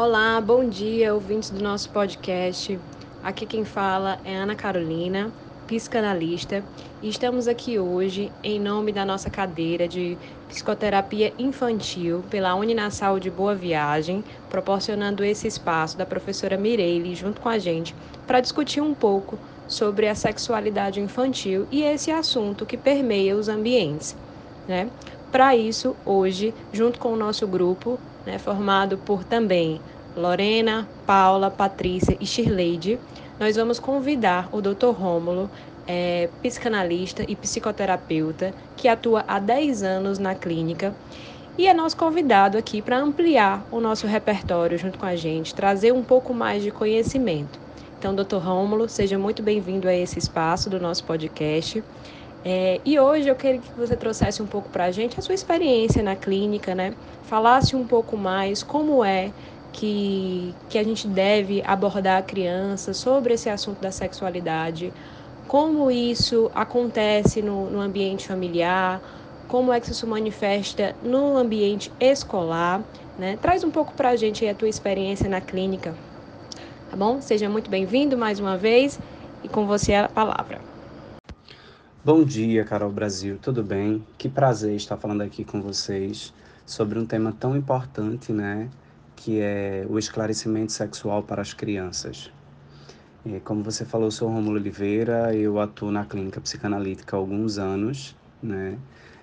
Olá, bom dia, ouvintes do nosso podcast. Aqui quem fala é Ana Carolina, psicanalista, e estamos aqui hoje em nome da nossa cadeira de psicoterapia infantil pela Uninasal de Boa Viagem, proporcionando esse espaço da professora Mireille junto com a gente para discutir um pouco sobre a sexualidade infantil e esse assunto que permeia os ambientes, né? Para isso, hoje, junto com o nosso grupo, né, formado por também Lorena, Paula, Patrícia e Shirleide, nós vamos convidar o Dr. Rômulo, é, psicanalista e psicoterapeuta, que atua há 10 anos na clínica e é nosso convidado aqui para ampliar o nosso repertório junto com a gente, trazer um pouco mais de conhecimento. Então, doutor Rômulo, seja muito bem-vindo a esse espaço do nosso podcast. É, e hoje eu queria que você trouxesse um pouco para a gente a sua experiência na clínica, né? Falasse um pouco mais como é que, que a gente deve abordar a criança sobre esse assunto da sexualidade, como isso acontece no, no ambiente familiar, como é que isso se manifesta no ambiente escolar, né? Traz um pouco para a gente a tua experiência na clínica, tá bom? Seja muito bem-vindo mais uma vez e com você a palavra. Bom dia, Carol Brasil, tudo bem? Que prazer estar falando aqui com vocês sobre um tema tão importante, né? Que é o esclarecimento sexual para as crianças. E, como você falou, eu sou Romulo Oliveira, eu atuo na clínica psicanalítica há alguns anos, né?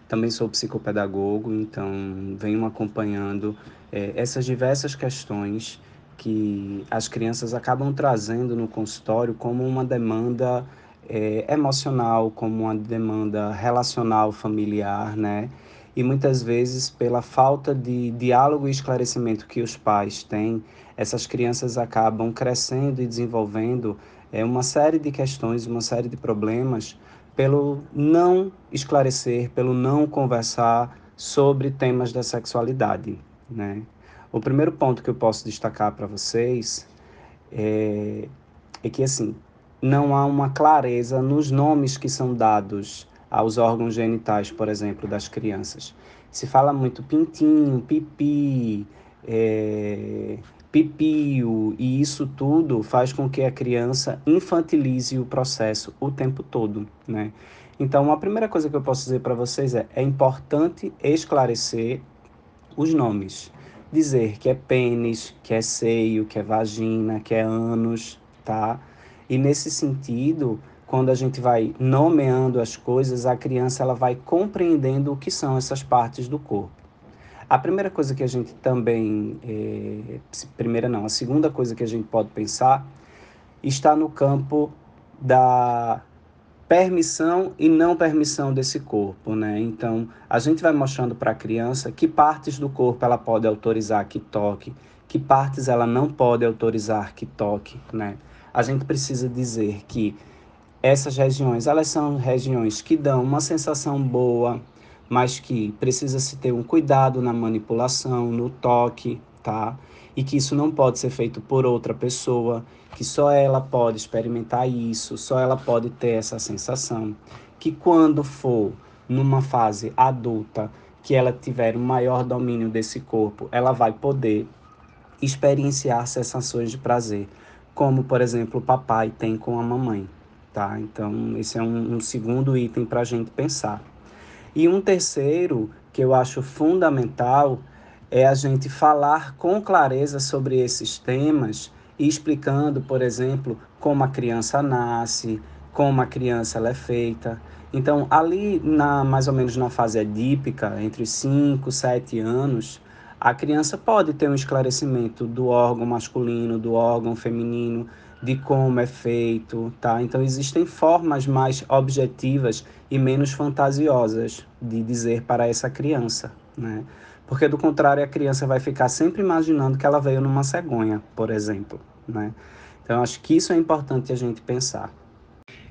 Também sou psicopedagogo, então venho acompanhando é, essas diversas questões que as crianças acabam trazendo no consultório como uma demanda é, emocional, como uma demanda relacional familiar, né? E muitas vezes, pela falta de diálogo e esclarecimento que os pais têm, essas crianças acabam crescendo e desenvolvendo é, uma série de questões, uma série de problemas, pelo não esclarecer, pelo não conversar sobre temas da sexualidade, né? O primeiro ponto que eu posso destacar para vocês é, é que, assim, não há uma clareza nos nomes que são dados aos órgãos genitais, por exemplo, das crianças. Se fala muito pintinho, pipi, é, pipio, e isso tudo faz com que a criança infantilize o processo o tempo todo, né? Então, a primeira coisa que eu posso dizer para vocês é: é importante esclarecer os nomes. Dizer que é pênis, que é seio, que é vagina, que é ânus, tá? E nesse sentido, quando a gente vai nomeando as coisas, a criança ela vai compreendendo o que são essas partes do corpo. A primeira coisa que a gente também, é, primeira não, a segunda coisa que a gente pode pensar está no campo da permissão e não permissão desse corpo, né? Então, a gente vai mostrando para a criança que partes do corpo ela pode autorizar que toque, que partes ela não pode autorizar que toque, né? A gente precisa dizer que essas regiões, elas são regiões que dão uma sensação boa, mas que precisa se ter um cuidado na manipulação, no toque, tá? E que isso não pode ser feito por outra pessoa, que só ela pode experimentar isso, só ela pode ter essa sensação. Que quando for numa fase adulta, que ela tiver um maior domínio desse corpo, ela vai poder experienciar sensações de prazer como, por exemplo, o papai tem com a mamãe, tá? Então, esse é um, um segundo item para a gente pensar. E um terceiro, que eu acho fundamental, é a gente falar com clareza sobre esses temas explicando, por exemplo, como a criança nasce, como a criança é feita. Então, ali, na mais ou menos na fase edípica, entre 5 e 7 anos, a criança pode ter um esclarecimento do órgão masculino, do órgão feminino, de como é feito, tá? Então existem formas mais objetivas e menos fantasiosas de dizer para essa criança, né? Porque do contrário a criança vai ficar sempre imaginando que ela veio numa cegonha, por exemplo, né? Então acho que isso é importante a gente pensar.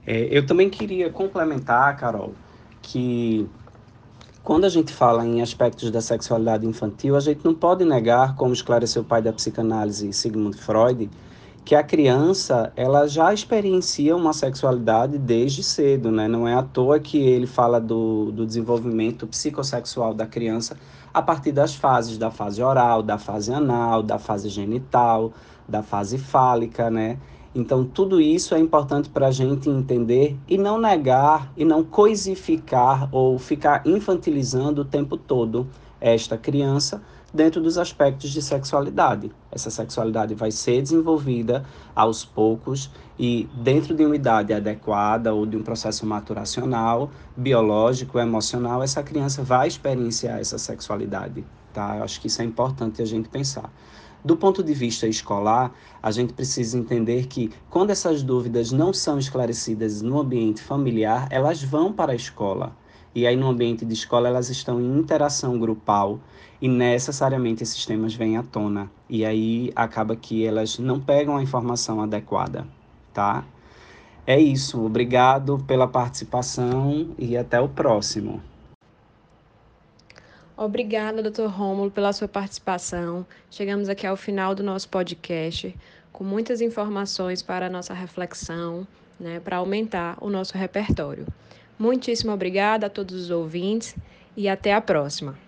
É, eu também queria complementar, Carol, que quando a gente fala em aspectos da sexualidade infantil, a gente não pode negar, como esclareceu o pai da psicanálise Sigmund Freud, que a criança ela já experiencia uma sexualidade desde cedo, né? Não é à toa que ele fala do, do desenvolvimento psicossexual da criança a partir das fases, da fase oral, da fase anal, da fase genital, da fase fálica, né? Então, tudo isso é importante para a gente entender e não negar e não coisificar ou ficar infantilizando o tempo todo esta criança dentro dos aspectos de sexualidade. Essa sexualidade vai ser desenvolvida aos poucos e dentro de uma idade adequada ou de um processo maturacional, biológico, emocional, essa criança vai experienciar essa sexualidade, tá? Eu acho que isso é importante a gente pensar. Do ponto de vista escolar, a gente precisa entender que quando essas dúvidas não são esclarecidas no ambiente familiar, elas vão para a escola. E aí, no ambiente de escola, elas estão em interação grupal e necessariamente esses temas vêm à tona. E aí acaba que elas não pegam a informação adequada, tá? É isso. Obrigado pela participação e até o próximo. Obrigada, Dr. Rômulo, pela sua participação. Chegamos aqui ao final do nosso podcast, com muitas informações para a nossa reflexão, né, para aumentar o nosso repertório. Muitíssimo obrigada a todos os ouvintes e até a próxima.